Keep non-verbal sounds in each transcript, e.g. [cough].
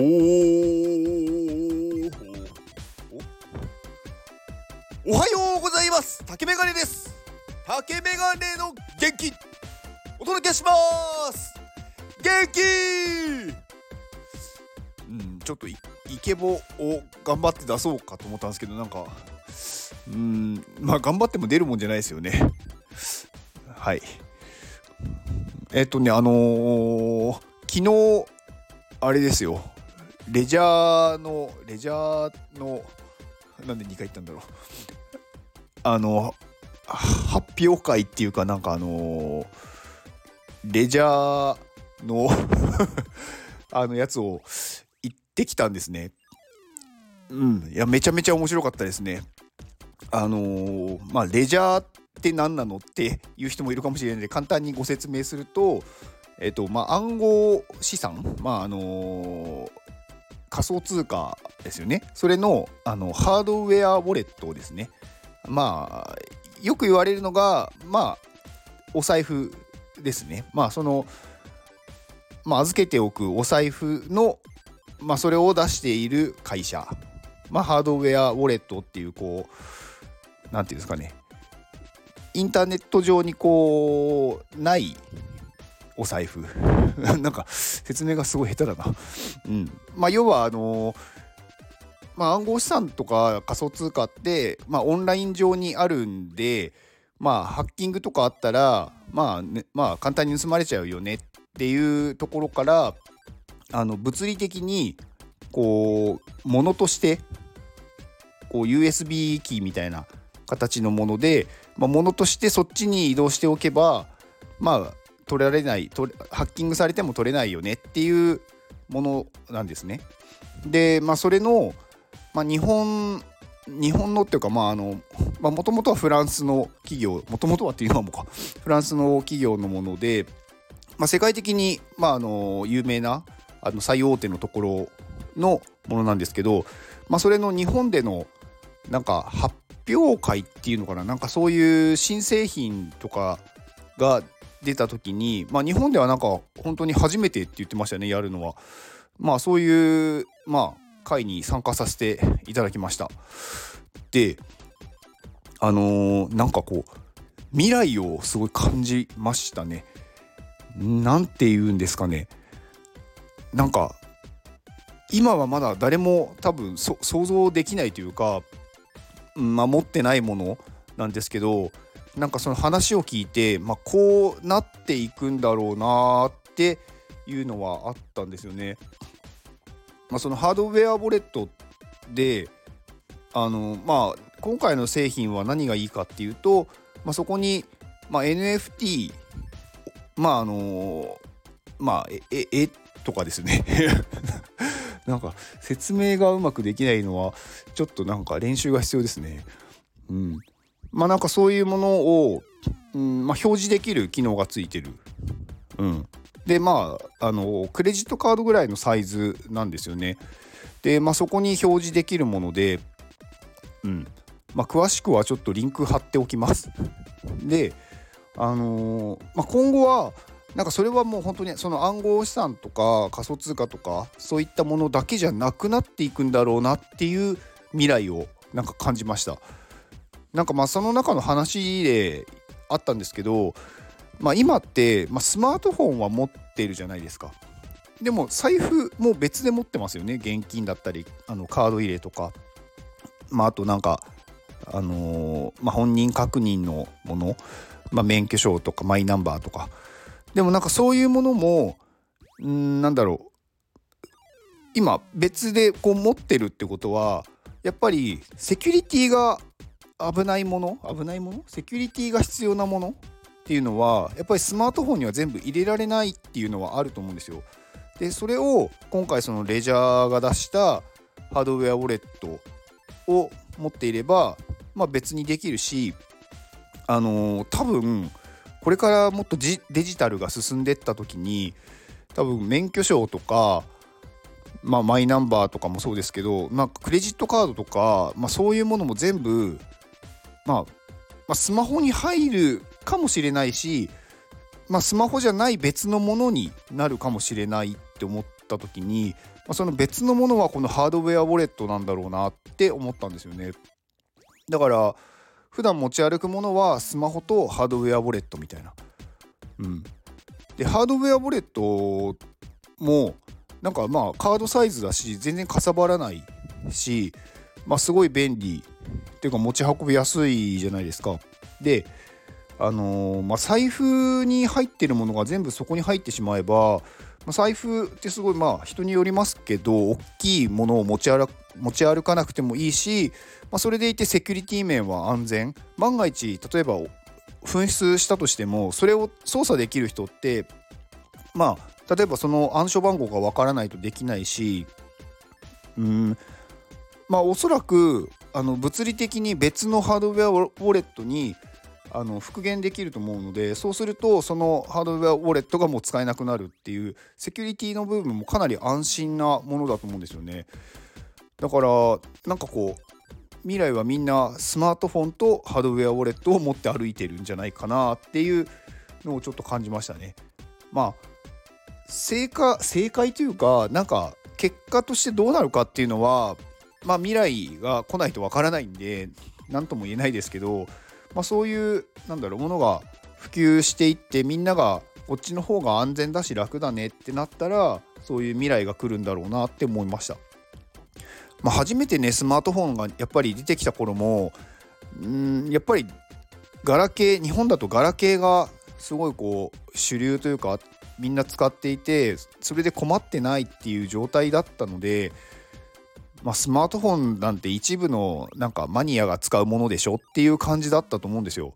ー。おおはようございます。竹メガネです。竹メガネの元気。お届けします。元気。うんちょっとイケボを頑張って出そうかと思ったんですけどなんかうんまあ頑張っても出るもんじゃないですよね。はい。えっとねあのー、昨日あれですよ。レジャーのレジャーのなんで2回言ったんだろう。あの発表会っていうかなんかあのレジャーの [laughs] あのやつを行ってきたんですね。うん。いやめちゃめちゃ面白かったですね。あの、まあレジャーって何なのっていう人もいるかもしれないので簡単にご説明するとえっとまあ暗号資産まああのー、仮想通貨ですよね。それのあのハードウェアウォレットをですね。まあよく言われるのがまあお財布ですね。まあそのまあ、預けておくお財布の、まあ、それを出している会社、まあ、ハードウェアウォレットっていうこう何て言うんですかね。インターネット上にこうないお財布 [laughs] なんか説明がすごい下手だな。うんまあ、要はあのまあ、暗号資産とか仮想通貨って、まあ、オンライン上にあるんで、まあ、ハッキングとかあったら、まあねまあ、簡単に盗まれちゃうよねっていうところからあの物理的にこう物としてこう USB キーみたいな形のもので、まあ、物としてそっちに移動しておけばまあ取られないハッキングされても取れないよねっていうものなんですね。でまあそれの、まあ、日本日本のっていうかまああのもともとはフランスの企業もともとはっていうのはもうかフランスの企業のものでまあ、世界的に、まあ、あの有名なあの最大手のところのものなんですけど、まあ、それの日本でのなんか発表会っていうのかななんかそういう新製品とかが出た時に、まあ、日本ではなんか本当に初めてって言ってましたよねやるのは。まあそういう、まあ、会に参加させていただきました。であのー、なんかこう未来をすごい感じましたね。何て言うんですかねなんか今はまだ誰も多分想像できないというか、まあ、持ってないものなんですけどなんかその話を聞いて、まあ、こうなっていくんだろうなっていうのはあったんですよね。まあ、そのハードウェアウォレットであのまあ今回の製品は何がいいかっていうと、まあ、そこに、まあ、NFT まああのまあええとかですね [laughs] なんか説明がうまくできないのはちょっとなんか練習が必要ですね。うん、まあなんかそういうものを、うんまあ、表示できる機能がついてる。うん、でまああのクレジットカードぐらいのサイズなんですよね。でまあそこに表示できるもので、うんまあ、詳しくはちょっとリンク貼っておきます。であのー、まあ、今後はなんかそれはもう本当にその暗号資産とか仮想通貨とかそういったものだけじゃなくなっていくんだろうなっていう未来をなんか感じましたなんかまあその中の話であったんですけど、まあ、今って、まあ、スマートフォンは持ってるじゃないですか。でも財布も別で持ってますよね。現金だったりあのカード入れとか、まあ、あとなんかあのー、まあ、本人確認のもの。まあ、免許証とかマイナンバーとか。でもなんかそういうものもんなんだろう。今別でこう持ってるってことはやっぱりセキュリティが危ないもの？危ないもの？セキュリティが必要なものっていうのはやっぱりスマートフォンには全部入れられないっていうのはあると思うんですよ。でそれを今回そのレジャーが出したハードウェアウォレットを持っていれば、まあ、別にできるしあのー、多分これからもっとデジタルが進んでった時に多分免許証とか、まあ、マイナンバーとかもそうですけど、まあ、クレジットカードとか、まあ、そういうものも全部、まあ、まあ、スマホに入るかもしれないし、まあ、スマホじゃない別のものになるかもしれないって思った時に、まあ、その別のものはこのハードウェアウォレットなんだろうなって思ったんですよね。だから普段持ち歩くものはスマホとハードウェアウォレットみたいな。うん、でハードウェアウォレットもなんかまあカードサイズだし全然かさばらないし、まあ、すごい便利っていうか持ち運びやすいじゃないですか。であのー、まあ、財布に入ってるものが全部そこに入ってしまえば、まあ、財布ってすごいまあ人によりますけど大きいものを持ち歩持ち歩かなくてもいいし、まあ、それでいてセキュリティ面は安全万が一例えば紛失したとしてもそれを操作できる人ってまあ例えばその暗証番号がわからないとできないしうんまあおそらくあの物理的に別のハードウェアウォレットにあの復元できると思うのでそうするとそのハードウェアウォレットがもう使えなくなるっていうセキュリティの部分もかなり安心なものだと思うんですよね。だからなんかこう未来はみんなスマートフォンとハードウェアウォレットを持って歩いてるんじゃないかなっていうのをちょっと感じましたね。まあ正解正解というかなんか結果としてどうなるかっていうのはまあ未来が来ないとわからないんで何とも言えないですけどまあ、そういうなんだろうものが普及していってみんながこっちの方が安全だし楽だねってなったらそういう未来が来るんだろうなって思いました。まあ、初めてねスマートフォンがやっぱり出てきた頃もんやっぱりガラケー日本だとガラケーがすごいこう主流というかみんな使っていてそれで困ってないっていう状態だったのでまあ、スマートフォンなんて一部のなんかマニアが使うものでしょっていう感じだったと思うんですよ。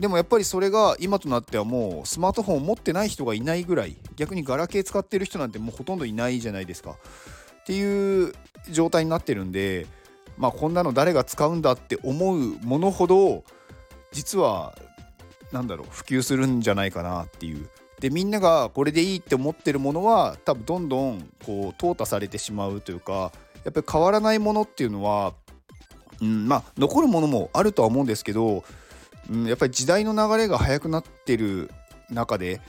でもやっぱりそれが今となってはもうスマートフォンを持ってない人がいないぐらい逆にガラケー使ってる人なんてもうほとんどいないじゃないですかっていう状態になってるんでまあこんなの誰が使うんだって思うものほど実は何だろう普及するんじゃないかなっていうでみんながこれでいいって思ってるものは多分どんどんこう淘汰されてしまうというかやっぱり変わらないものっていうのは、うん、まあ残るものもあるとは思うんですけど、うん、やっぱり時代の流れが速くなってる中で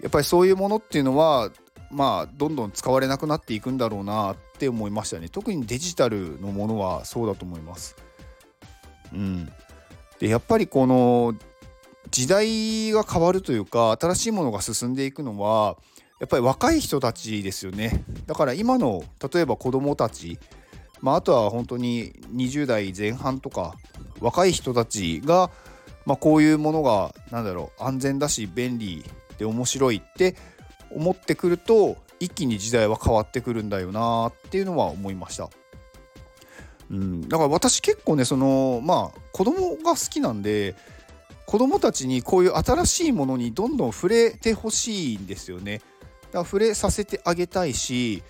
やっぱりそういうものっていうのはまあどんどん使われなくなっていくんだろうなって思いましたね特にデジタルのものはそうだと思います。うん、でやっぱりこの時代が変わるというか新しいものが進んでいくのはやっぱり若い人たちですよねだから今の例えば子供たち、まあ、あとは本当に20代前半とか若い人たちが、まあ、こういうものが何だろう安全だし便利で面白いって思ってくると一気に時代は変わってくるんだよなっていうのは思いました。うん、だから私結構ねそのまあ子供が好きなんで子供たちにこういう新しいものにどんどん触れてほしいんですよね。から触れさせてあげたいし、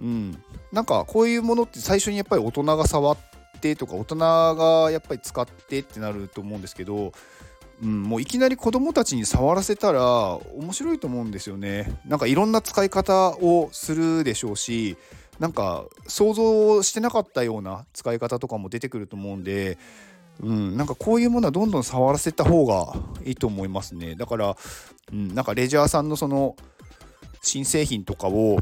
うん、なんかこういうものって最初にやっぱり大人が触ってとか大人がやっぱり使ってってなると思うんですけど、うん、もういきなり子供たちに触らせたら面白いと思うんですよね。なんかいろんな使い方をするでしょうしなんか想像してなかったような使い方とかも出てくると思うんで。うん、なんかこういうものはどんどん触らせた方がいいと思いますね。だから、うん、なんかレジャーさんのその新製品とかを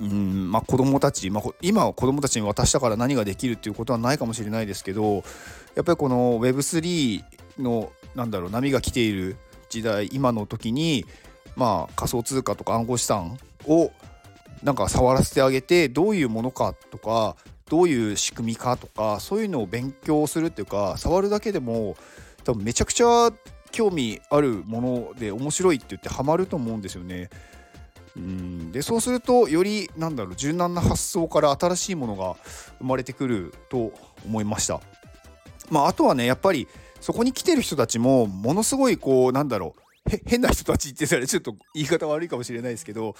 うんまあ、子供たち、まあ、今は子供たちに渡したから何ができるっていうことはないかもしれないですけどやっぱりこの Web3 のなんだろう波が来ている時代今の時に、まあ、仮想通貨とか暗号資産をなんか触らせてあげてどういうものかとかどういう仕組みかとかそういうのを勉強するっていうか触るだけでも多分めちゃくちゃ興味あるもので面白いって言ってハマると思うんですよね。うんでそうするとよりなんだろう柔軟な発想から新しいものが生まれてくると思いました。まあ、あとはねやっぱりそこに来てる人たちもものすごいこうなんだろう変な人たちって言ったらちょっと言い方悪いかもしれないですけど、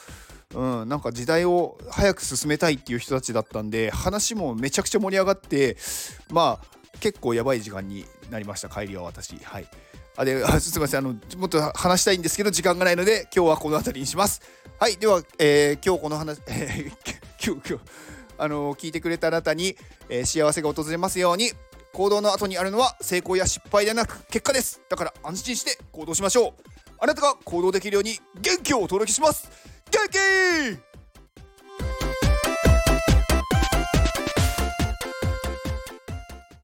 うん、なんか時代を早く進めたいっていう人たちだったんで話もめちゃくちゃ盛り上がってまあ結構やばい時間になりました帰りは私はい。あで、[laughs] すみません、あの、もっと話したいんですけど、時間がないので、今日はこの辺りにします。はい、では、えー、今日この話、[laughs] えー、今日、今日、あの聞いてくれたあなたに、えー、幸せが訪れますように、行動の後にあるのは成功や失敗ではなく結果です。だから安心して行動しましょう。あなたが行動できるように元気をお届けします。元気